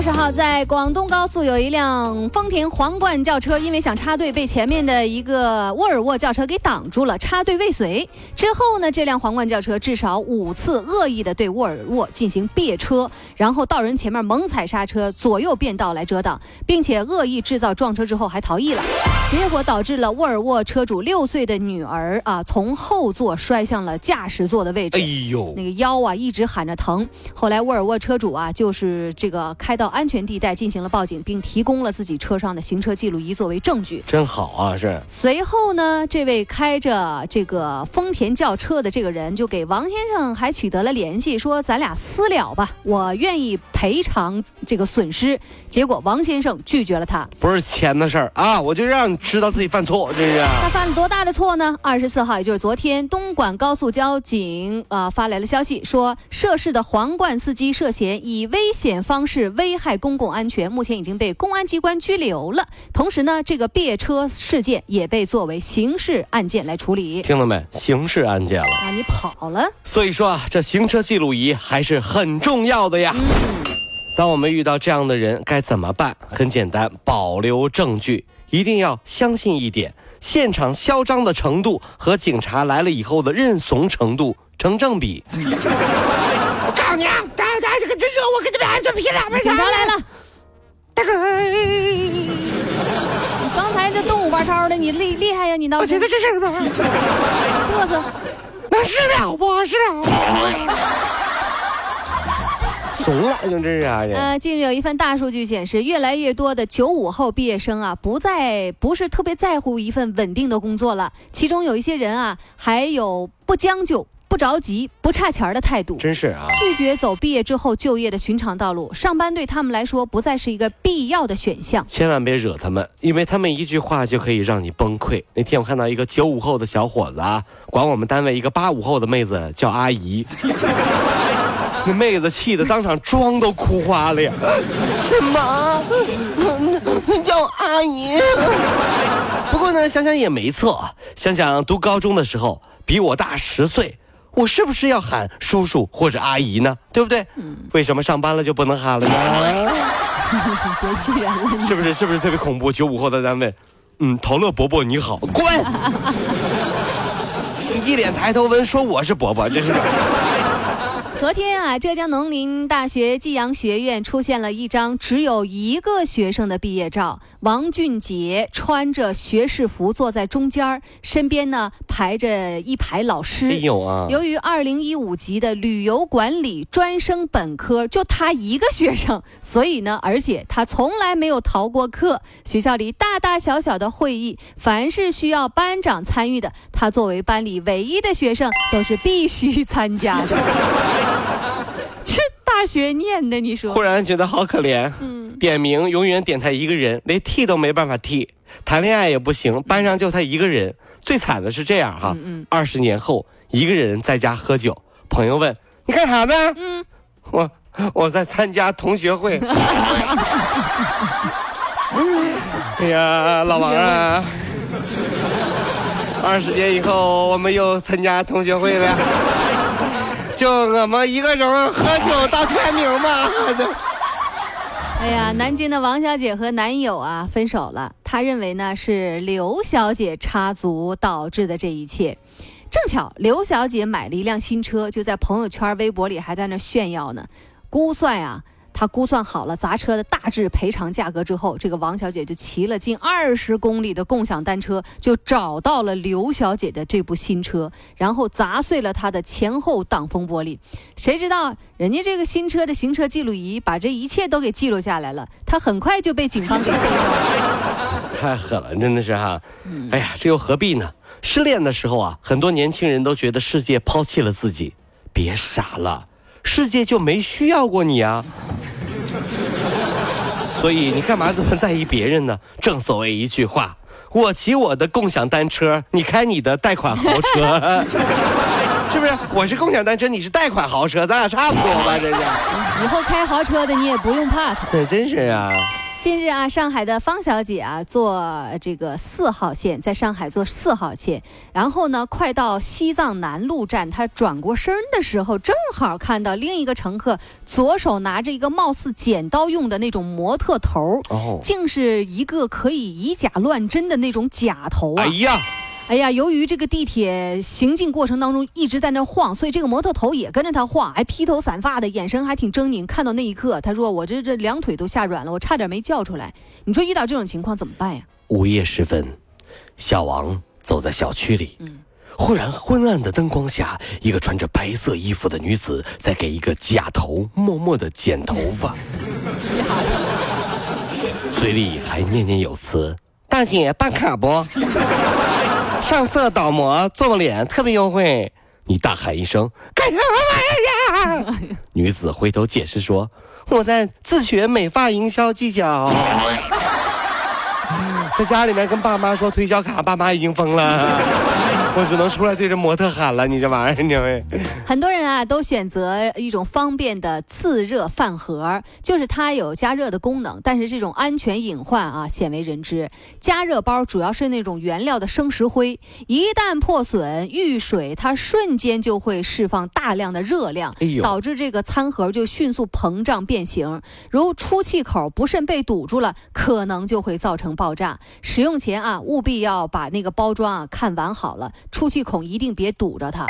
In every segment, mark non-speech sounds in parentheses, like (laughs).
二十号，在广东高速有一辆丰田皇冠轿车，因为想插队，被前面的一个沃尔沃轿车给挡住了，插队未遂。之后呢，这辆皇冠轿车至少五次恶意的对沃尔沃进行别车，然后到人前面猛踩刹车，左右变道来遮挡，并且恶意制造撞车之后还逃逸了。结果导致了沃尔沃车主六岁的女儿啊，从后座摔向了驾驶座的位置。哎呦，那个腰啊一直喊着疼。后来沃尔沃车主啊，就是这个开到安全地带进行了报警，并提供了自己车上的行车记录仪作为证据。真好啊！是随后呢，这位开着这个丰田轿车的这个人就给王先生还取得了联系，说咱俩私了吧，我愿意赔偿这个损失。结果王先生拒绝了他。不是钱的事儿啊？我就让你知道自己犯错，这是。他犯了多大的错呢？二十四号，也就是昨天，东莞高速交警啊、发来了消息，说涉事的皇冠司机涉嫌以危险方式危害公共安全，目前已经被公安机关拘留了。同时呢，这个别车事件也被作为刑事案件来处理。听到没？刑事案件了。啊，你跑了？所以说啊，这行车记录仪还是很重要的呀。当我们遇到这样的人，该怎么办？很简单，保留证据，一定要相信一点：现场嚣张的程度和警察来了以后的认怂程度成正比。(laughs) 我告诉你啊，这个真热我跟这边安全皮两倍警察来了！大哥，刚才这动五八超的，你厉厉害呀！你倒是我觉得这事儿吧，嘚瑟。那是了不？是了。怂了，就这是啊！这呃，近日有一份大数据显示，越来越多的九五后毕业生啊，不再不是特别在乎一份稳定的工作了。其中有一些人啊，还有不将就、不着急、不差钱儿的态度，真是啊！拒绝走毕业之后就业的寻常道路。上班对他们来说不再是一个必要的选项。千万别惹他们，因为他们一句话就可以让你崩溃。那天我看到一个九五后的小伙子啊，管我们单位一个八五后的妹子叫阿姨，(laughs) 那妹子气得当场妆都哭花了呀！什么？叫阿姨？不过呢，想想也没错，想想读高中的时候比我大十岁，我是不是要喊叔叔或者阿姨呢？对不对？为什么上班了就不能喊了呢？(laughs) 别气人了，是不是？是不是特别恐怖？九五后的单位，嗯，陶乐伯伯你好，滚！(laughs) 一脸抬头纹说我是伯伯，这是。昨天啊，浙江农林大学济阳学院出现了一张只有一个学生的毕业照。王俊杰穿着学士服坐在中间儿，身边呢排着一排老师。哎呦啊！由于二零一五级的旅游管理专升本科就他一个学生，所以呢，而且他从来没有逃过课。学校里大大小小的会议，凡是需要班长参与的，他作为班里唯一的学生，都是必须参加的。(laughs) 这大学念的，你说忽？然觉得好可怜。嗯，点名永远点他一个人，连替都没办法替，谈恋爱也不行，班上就他一个人。最惨的是这样哈，嗯二十年后一个人在家喝酒，朋友问你干啥呢？嗯，我我在参加同学会。(laughs) 哎呀，老王啊，二十年以后我们又参加同学会了，就我们一个人喝酒到天明吧。就 (laughs) 哎呀，南京的王小姐和男友啊分手了，她认为呢是刘小姐插足导致的这一切。正巧刘小姐买了一辆新车，就在朋友圈、微博里还在那炫耀呢。估算呀、她估算好了砸车的大致赔偿价格之后，这个王小姐就骑了近二十公里的共享单车，就找到了刘小姐的这部新车，然后砸碎了她的前后挡风玻璃。谁知道人家这个新车的行车记录仪把这一切都给记录下来了，她很快就被警方给逮到了。太狠了，真的是哈。哎呀，这又何必呢？失恋的时候啊，很多年轻人都觉得世界抛弃了自己，别傻了，世界就没需要过你啊。所以你干嘛这么在意别人呢？正所谓一句话，我骑我的共享单车，你开你的贷款豪车，(laughs) 是不是？我是共享单车，你是贷款豪车，咱俩差不多吧？这是，以后开豪车的你也不用怕他。这真是啊。近日啊，上海的方小姐啊，坐这个四号线，在上海坐四号线，然后呢，快到西藏南路站，她转过身的时候，正好看到另一个乘客左手拿着一个貌似剪刀用的那种模特头，哦，竟是一个可以以假乱真的那种假头啊！哎呀，哎呀，由于这个地铁行进过程当中一直在那晃，所以这个模特头也跟着他晃，还披头散发的，眼神还挺狰狞。看到那一刻，他说：“我这这两腿都吓软了，我差点没叫出来。”你说遇到这种情况怎么办呀？午夜时分，小王走在小区里，忽然昏暗的灯光下，一个穿着白色衣服的女子在给一个假头默默的剪头发，(laughs) 嘴里还念念有词：“大姐办卡不？(laughs) 上色倒模做脸特别优惠。”你大喊一声：“干什么玩意儿呀？”女子回头解释说：“我在自学美发营销技巧。(laughs) ”在家里面跟爸妈说推销卡，爸妈已经疯了，我只能出来对着模特喊了。你这玩意儿，你会 (laughs) 很多人啊都选择一种方便的自热饭盒，就是它有加热的功能，但是这种安全隐患啊鲜为人知。加热包主要是那种原料的生石灰，一旦破损遇水，它瞬间就会释放大量的热量哎，导致这个餐盒就迅速膨胀变形。如出气口不慎被堵住了，可能就会造成爆炸。使用前啊，务必要把那个包装啊看完好了，出气孔一定别堵着它。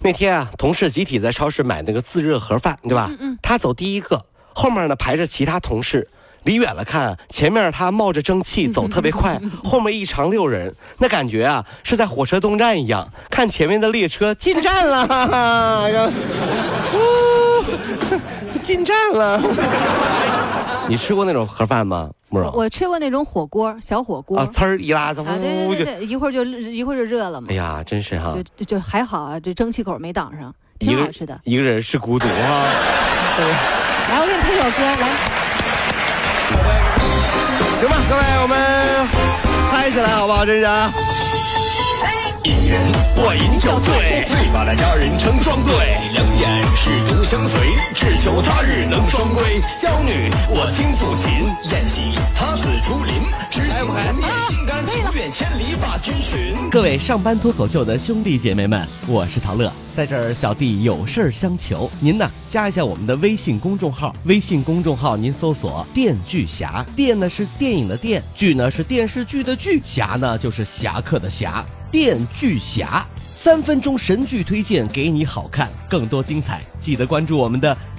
那天啊，同事集体在超市买那个自热盒饭，对吧？他走第一个，后面呢排着其他同事。离远了看，前面他冒着蒸汽 (laughs) 走特别快，后面一长溜人，那感觉啊是在火车东站一样，看前面的列车进站了，哈哈，进站了。(laughs) (laughs) 你吃过那种盒饭吗，慕容？我吃过那种火锅，小火锅啊，呲儿一拉，它啊，对，对对对，一会儿就一会儿就热了嘛哎，呀，真是哈就，就就还好啊，这蒸汽口没挡上，挺好吃的。一个人是孤独啊。(laughs) 来，我给你配首歌，来，行吧，各位，我们嗨起来好不好？真是啊。一人我饮酒醉，醉把那佳人成双对，两眼是独相随，只求他日能双归。娇女我轻抚琴，宴席他自竹林，知心红颜心甘情愿，千里把君寻。各位上班脱口秀的兄弟姐妹们，我是陶乐，在这儿小弟有事儿相求，您呢加一下我们的微信公众号，微信公众号您搜索“电锯侠”，电呢是电影的电，剧呢是电视剧的剧，侠呢就是侠客的侠，电锯侠。三分钟神剧推荐给你好看，更多精彩记得关注我们的